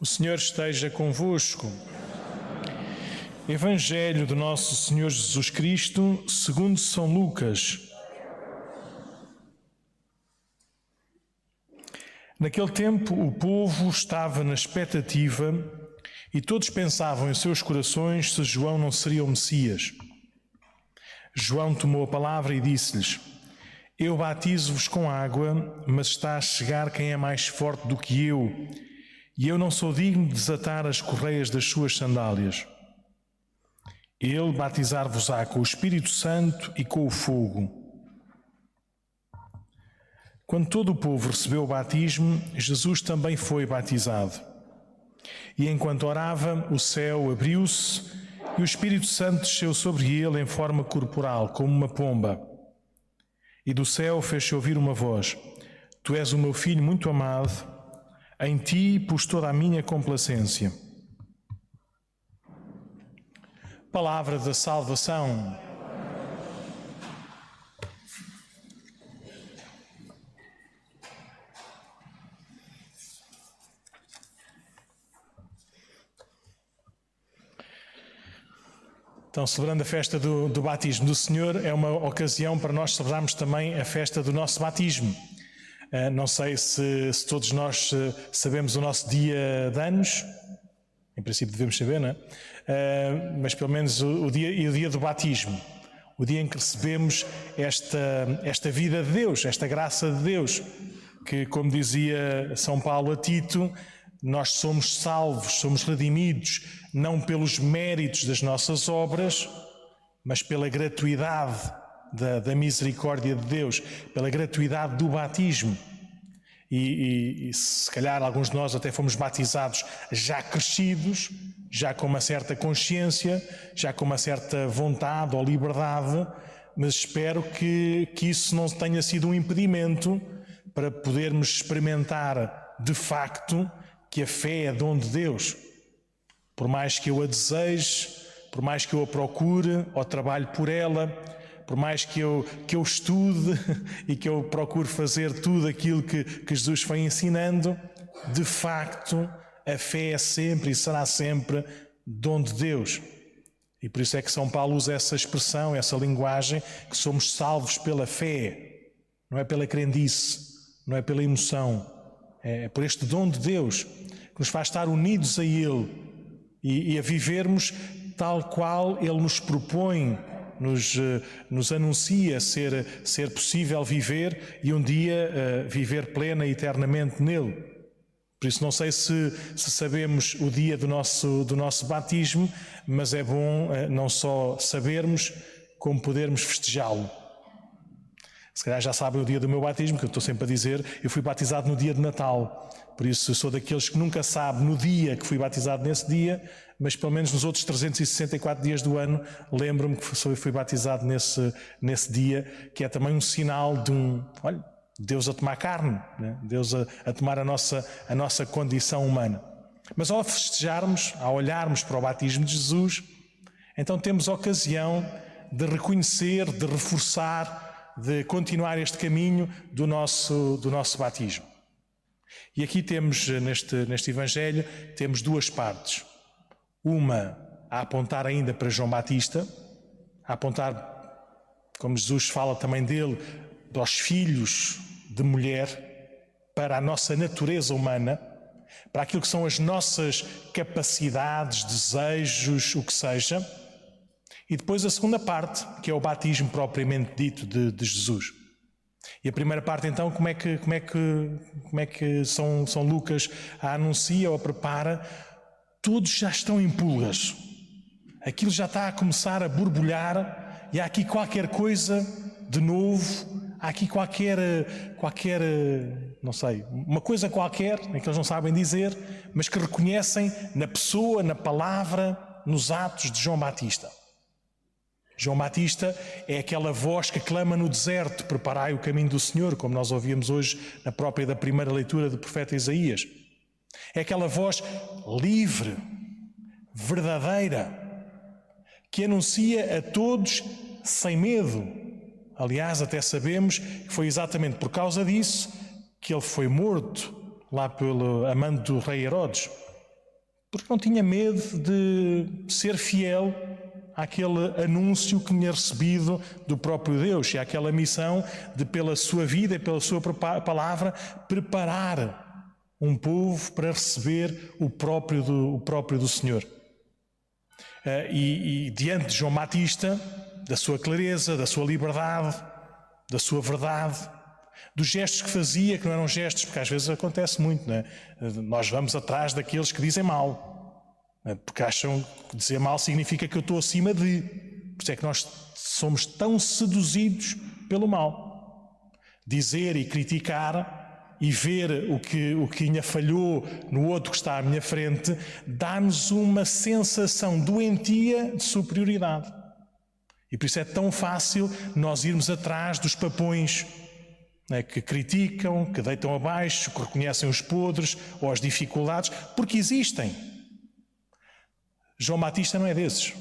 O Senhor esteja convosco. Evangelho do nosso Senhor Jesus Cristo, segundo São Lucas. Naquele tempo, o povo estava na expectativa e todos pensavam em seus corações se João não seria o Messias. João tomou a palavra e disse-lhes: Eu batizo-vos com água, mas está a chegar quem é mais forte do que eu e eu não sou digno de desatar as correias das suas sandálias. Ele batizar-vos-á com o Espírito Santo e com o fogo. Quando todo o povo recebeu o batismo, Jesus também foi batizado. E enquanto orava, o céu abriu-se e o Espírito Santo desceu sobre ele em forma corporal, como uma pomba. E do céu fez-se ouvir uma voz: Tu és o meu filho muito amado em ti pus toda a minha complacência. Palavra da salvação. Então, celebrando a festa do, do, batismo do Senhor, é uma ocasião para nós celebrarmos também a festa do nosso batismo. Eh, não sei se, se, todos nós eh, sabemos o nosso dia de anos, em princípio devemos saber, não é? Eh, mas pelo menos o, o dia, o dia do batismo, o dia em que recebemos esta, esta vida de Deus, esta graça de Deus, que, como dizia São Paulo a Tito, nós somos salvos, somos redimidos, não pelos méritos das nossas obras, mas pela gratuidade da, da misericórdia de Deus, pela gratuidade do batismo. E, e, e, se calhar alguns de nós até fomos batizados já crescidos, já com uma certa consciência, já com uma certa vontade ou liberdade, mas espero que, que isso não tenha sido um impedimento para podermos experimentar de facto que a fé é dom de Deus. Por mais que eu a deseje, por mais que eu a procure ou trabalhe por ela, por mais que eu, que eu estude e que eu procure fazer tudo aquilo que, que Jesus foi ensinando, de facto, a fé é sempre e será sempre dom de Deus. E por isso é que São Paulo usa essa expressão, essa linguagem, que somos salvos pela fé, não é pela crendice, não é pela emoção, é por este dom de Deus que nos faz estar unidos a Ele e, e a vivermos tal qual Ele nos propõe nos, eh, nos anuncia ser, ser possível viver e um dia uh, viver plena e eternamente nele. Por isso, não sei se, se, sabemos o dia do nosso, do nosso batismo, mas é bom uh, não só sabermos, como podermos festejá-lo. Se calhar já sabem o dia do meu batismo, que eu estou sempre a dizer, eu fui batizado no dia de Natal. Por isso, sou daqueles que nunca sabe no dia que fui batizado nesse dia, mas pelo menos nos outros 364 dias do ano, lembro-me que fui batizado nesse, nesse dia, que é também um sinal de um, olha, Deus a tomar carne, né? Deus a, a tomar a nossa, a nossa condição humana. Mas ao festejarmos, ao olharmos para o batismo de Jesus, então temos ocasião de reconhecer, de reforçar, de continuar este caminho do nosso, do nosso batismo. E aqui temos, neste, neste Evangelho, temos duas partes. Uma a apontar ainda para João Batista, a apontar, como Jesus fala também dele, para os filhos de mulher, para a nossa natureza humana, para aquilo que são as nossas capacidades, desejos, o que seja. E depois a segunda parte, que é o batismo propriamente dito de, de Jesus. E a primeira parte, então, como é que, como é que, como é que São, São Lucas a anuncia ou a prepara? Todos já estão em pulgas. Aquilo já está a começar a borbulhar e há aqui qualquer coisa de novo, há aqui qualquer, qualquer, não sei, uma coisa qualquer, que eles não sabem dizer, mas que reconhecem na pessoa, na palavra, nos atos de João Batista. João Batista é aquela voz que clama no deserto: Preparai o caminho do Senhor, como nós ouvíamos hoje na própria da primeira leitura do profeta Isaías. É aquela voz livre, verdadeira, que anuncia a todos sem medo. Aliás, até sabemos que foi exatamente por causa disso que ele foi morto lá pelo amante do rei Herodes. porque não tinha medo de ser fiel àquele anúncio que tinha recebido do próprio Deus e àquela missão de, pela sua vida e pela sua palavra, preparar um povo para receber o próprio do, o próprio do Senhor. Eh, e, e diante de João Batista, da sua clareza, da sua liberdade, da sua verdade, dos gestos que fazia, que não eram gestos, porque às vezes acontece muito, não é? Nós vamos atrás daqueles que dizem mal. É? Porque acham que dizer mal significa que eu estou acima de. Por isso é que nós somos tão seduzidos pelo mal. Dizer e criticar e ver o que, o que ainda falhou no outro que está à minha frente dá-nos uma sensação doentia de superioridade. E por isso é tão fácil nós irmos atrás dos papões né, que criticam, que deitam abaixo, que reconhecem os podres ou as dificuldades, porque existem. João Batista não é desses.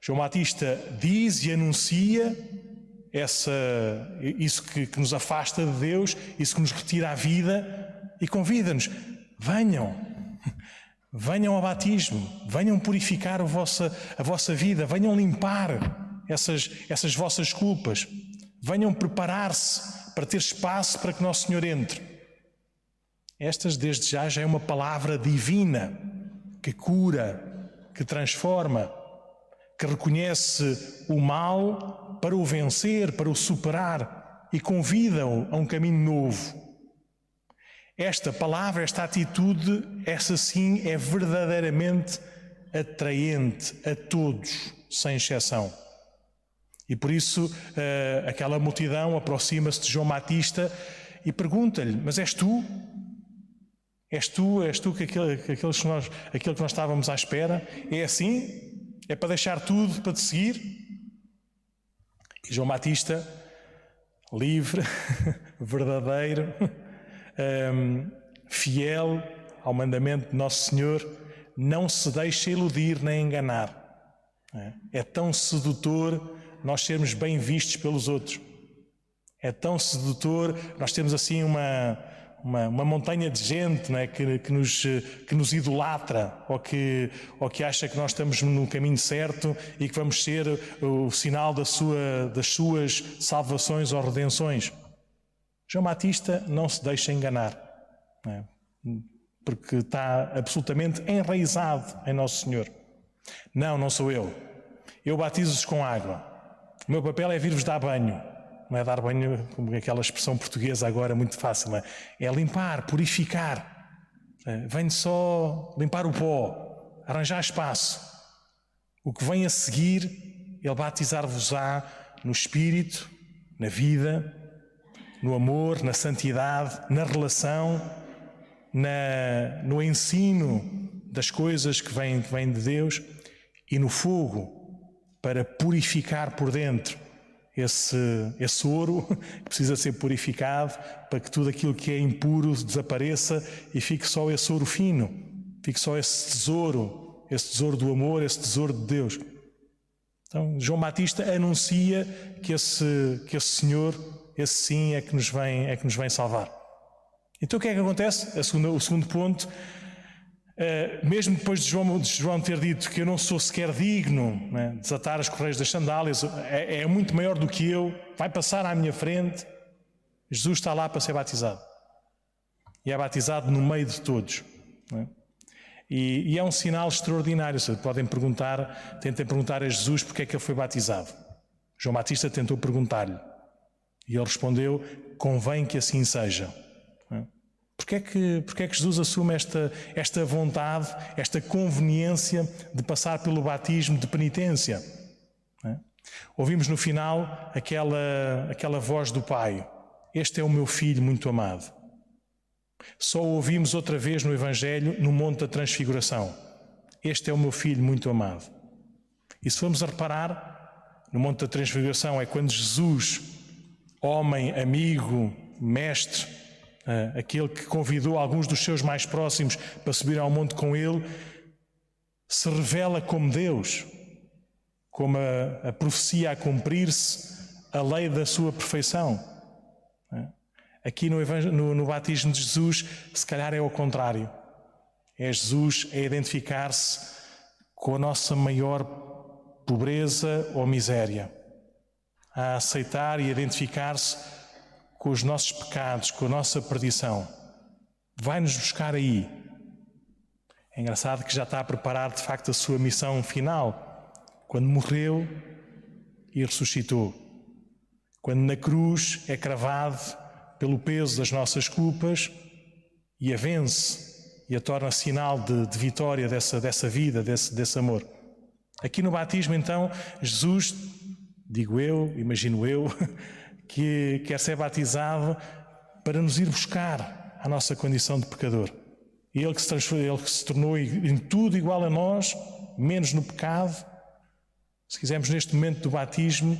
João Batista diz e anuncia essa, isso que, que nos afasta de Deus, isso que nos retira a vida e convida-nos: venham, venham ao batismo, venham purificar a vossa, a vossa vida, venham limpar essas, essas vossas culpas, venham preparar-se para ter espaço para que Nosso Senhor entre. Estas, desde já, já é uma palavra divina que cura, que transforma, que reconhece o mal para o vencer, para o superar e convida-o a um caminho novo. Esta palavra, esta atitude, essa sim é verdadeiramente atraente a todos, sem exceção. E por isso eh, aquela multidão aproxima-se de João Batista e pergunta-lhe: Mas és tu? És tu, és tu que aquele, que aqueles que nós, aquele que nós estávamos à espera? É assim? É para deixar tudo para te seguir? E João Batista, livre, verdadeiro, um, ehm, fiel ao mandamento de Nosso Senhor, não se deixa iludir nem enganar. É, é tão sedutor nós sermos bem vistos pelos outros. É tão sedutor nós temos assim uma uma, uma montanha de gente é, que, que, nos, que nos idolatra ou que, ou que acha que nós estamos no caminho certo e que vamos ser o sinal da sua, das suas salvações ou redenções. João Batista não se deixa enganar, é? porque está absolutamente enraizado em Nosso Senhor. Não, não sou eu. Eu batizo-vos com água. O meu papel é vir-vos dar banho não é dar banho, como aquela expressão portuguesa agora muito fácil, é? é limpar, purificar. É, vem só limpar o pó, arranjar espaço. O que vem a seguir, Ele batizar-vos-á no Espírito, na vida, no amor, na santidade, na relação, na, no ensino das coisas que vêm, que vêm de Deus e no fogo para purificar por dentro esse, esse ouro precisa ser purificado para que tudo aquilo que é impuro desapareça e fique só esse ouro fino, fique só esse tesouro, esse tesouro do amor, esse tesouro de Deus. Então, João Batista anuncia que esse, que esse Senhor, esse sim, é que nos vem, é que nos vem salvar. Então, o que é que acontece? Segunda, o segundo ponto Uh, mesmo depois de João, de João, ter dito que eu não sou sequer digno né, de desatar as correias das sandálias, é, é, muito maior do que eu, vai passar à minha frente, Jesus está lá para ser batizado. E é batizado no meio de todos. Né? E, e, é um sinal extraordinário. Podem perguntar, tentem perguntar a Jesus porque é que ele foi batizado. João Batista tentou perguntar-lhe. E ele respondeu: convém que assim seja. Porquê é que, porquê é que Jesus assume esta, esta vontade, esta conveniência de passar pelo batismo de penitência? É? Ouvimos no final aquela, aquela voz do Pai: Este é o meu filho muito amado. Só ouvimos outra vez no Evangelho, no Monte da Transfiguração. Este é o meu filho muito amado. E se formos a reparar, no Monte da Transfiguração é quando Jesus, homem, amigo, mestre, uh, aquele que convidou alguns dos seus mais próximos para subir ao monte com ele, se revela como Deus, como a, a profecia a cumprir-se, a lei da sua perfeição. Uh, aqui no, no, no batismo de Jesus, se calhar é ao contrário. É Jesus a identificar-se com a nossa maior pobreza ou miséria, a aceitar e identificar-se com os nossos pecados, com a nossa perdição. Vai-nos buscar aí. É engraçado que já está a preparar de facto a sua missão final, quando morreu e ressuscitou. Quando na cruz é cravado pelo peso das nossas culpas e a vence e a torna sinal de, de vitória dessa, dessa vida, desse, desse amor. Aqui no batismo, então, Jesus, digo eu, imagino eu, que quer ser batizado para nos ir buscar a nossa condição de pecador. Ele que se, ele que se tornou em tudo igual a nós, menos no pecado, se quisermos, neste momento do batismo,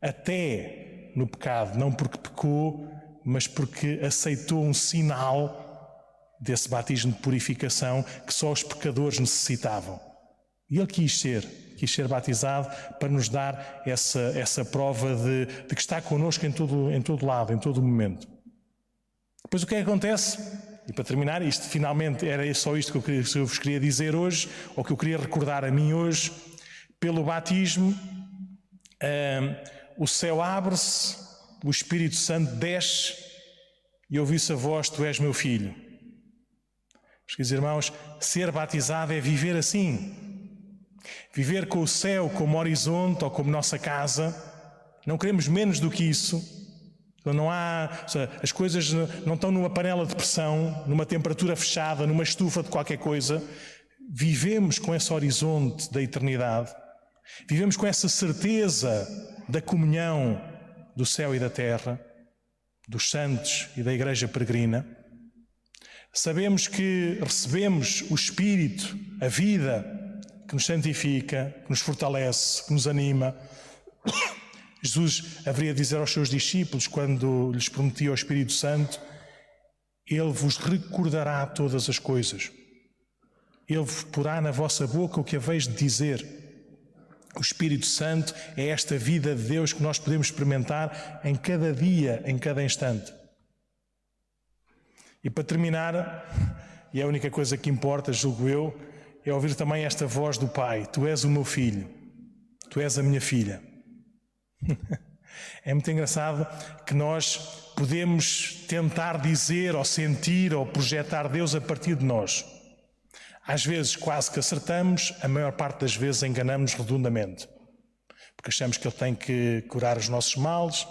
até no pecado, não porque pecou, mas porque aceitou um sinal desse batismo de purificação que só os pecadores necessitavam. E ele quis ser, quis ser batizado para nos dar essa, essa prova de, de que está connosco em todo, em todo lado, em todo momento. Depois o que é que acontece? E para terminar, isto finalmente era só isto que eu, queria, que eu vos queria dizer hoje, ou que eu queria recordar a mim hoje. Pelo batismo, o céu abre-se, o Espírito Santo desce e ouvi-se a voz: Tu és meu filho. Meus queridos irmãos, ser batizado é viver assim. Viver com o céu como horizonte ou como nossa casa. Não queremos menos do que isso. Não há, as coisas não estão numa panela de pressão, numa temperatura fechada, numa estufa de qualquer coisa. Vivemos com esse horizonte da eternidade. Vivemos com essa certeza da comunhão do céu e da terra, dos santos e da igreja peregrina. Sabemos que recebemos o Espírito, a vida, que nos santifica, que nos fortalece, que nos anima. Jesus haveria de dizer aos seus discípulos, quando lhes prometia o Espírito Santo: Ele vos recordará todas as coisas. Ele porá na vossa boca o que haveis de dizer. O Espírito Santo é esta vida de Deus que nós podemos experimentar em cada dia, em cada instante. E para terminar, e é a única coisa que importa, julgo eu, é ouvir também esta voz do Pai: Tu és o meu filho, tu és a minha filha. é muito engraçado que nós podemos tentar dizer ou sentir ou projetar Deus a partir de nós. Às vezes quase que acertamos, a maior parte das vezes enganamos redondamente. Porque achamos que Ele tem que curar os nossos males,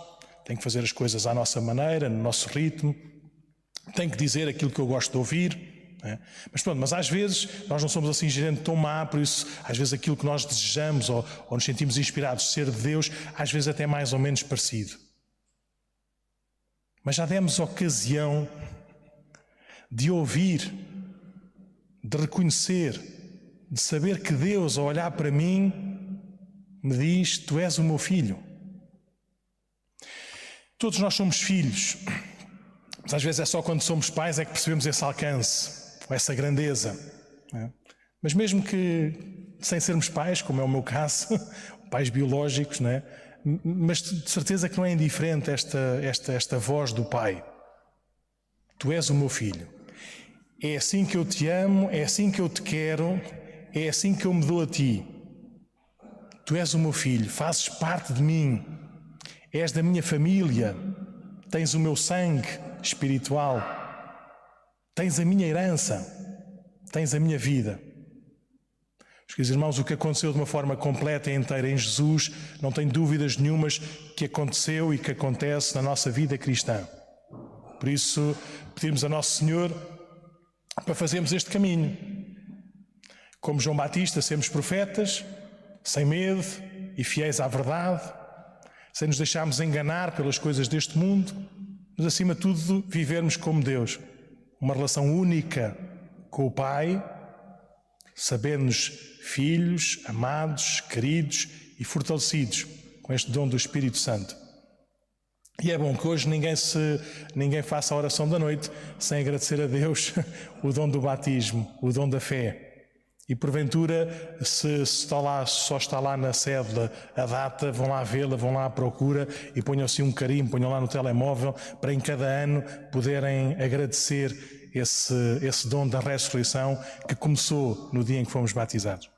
tem que fazer as coisas à nossa maneira, no nosso ritmo, tem que dizer aquilo que eu gosto de ouvir. É? Mas pronto, mas às vezes nós não somos assim gente tão má, por isso às vezes aquilo que nós desejamos ou, ou nos sentimos inspirados de ser de Deus, às vezes até mais ou menos parecido. Mas já demos ocasião de ouvir, de reconhecer, de saber que Deus, ao olhar para mim, me diz: Tu és o meu filho. Todos nós somos filhos. Mas às vezes é só quando somos pais é que percebemos esse alcance, essa grandeza. É? Mas mesmo que sem sermos pais, como é o meu caso, pais biológicos, não é? mas de certeza que não é indiferente esta, esta, esta voz do Pai. Tu és o meu filho. É assim que eu te amo, é assim que eu te quero, é assim que eu me dou a ti. Tu és o meu filho, fazes parte de mim, és da minha família, tens o meu sangue espiritual, tens a minha herança, tens a minha vida. Meus irmãos, o que aconteceu de uma forma completa e inteira em Jesus, não tem dúvidas nenhumas que aconteceu e que acontece na nossa vida cristã. Por isso, pedimos a Nosso Senhor para fazermos este caminho. Como João Batista, sermos profetas, sem medo e fiéis à verdade, sem nos deixarmos enganar pelas coisas deste mundo, mas acima de tudo vivermos como Deus, uma relação única com o Pai, sabendo-nos filhos, amados, queridos e fortalecidos com este dom do Espírito Santo. E é bom que hoje ninguém, se, ninguém faça a oração da noite sem agradecer a Deus o dom do batismo, o dom da fé. E porventura, se, está lá, só está lá na cédula a data, vão lá vê-la, vão lá à procura e ponham-se um carimbo, ponham lá no telemóvel para em cada ano poderem agradecer esse, esse dom da ressurreição que começou no dia em que fomos batizados.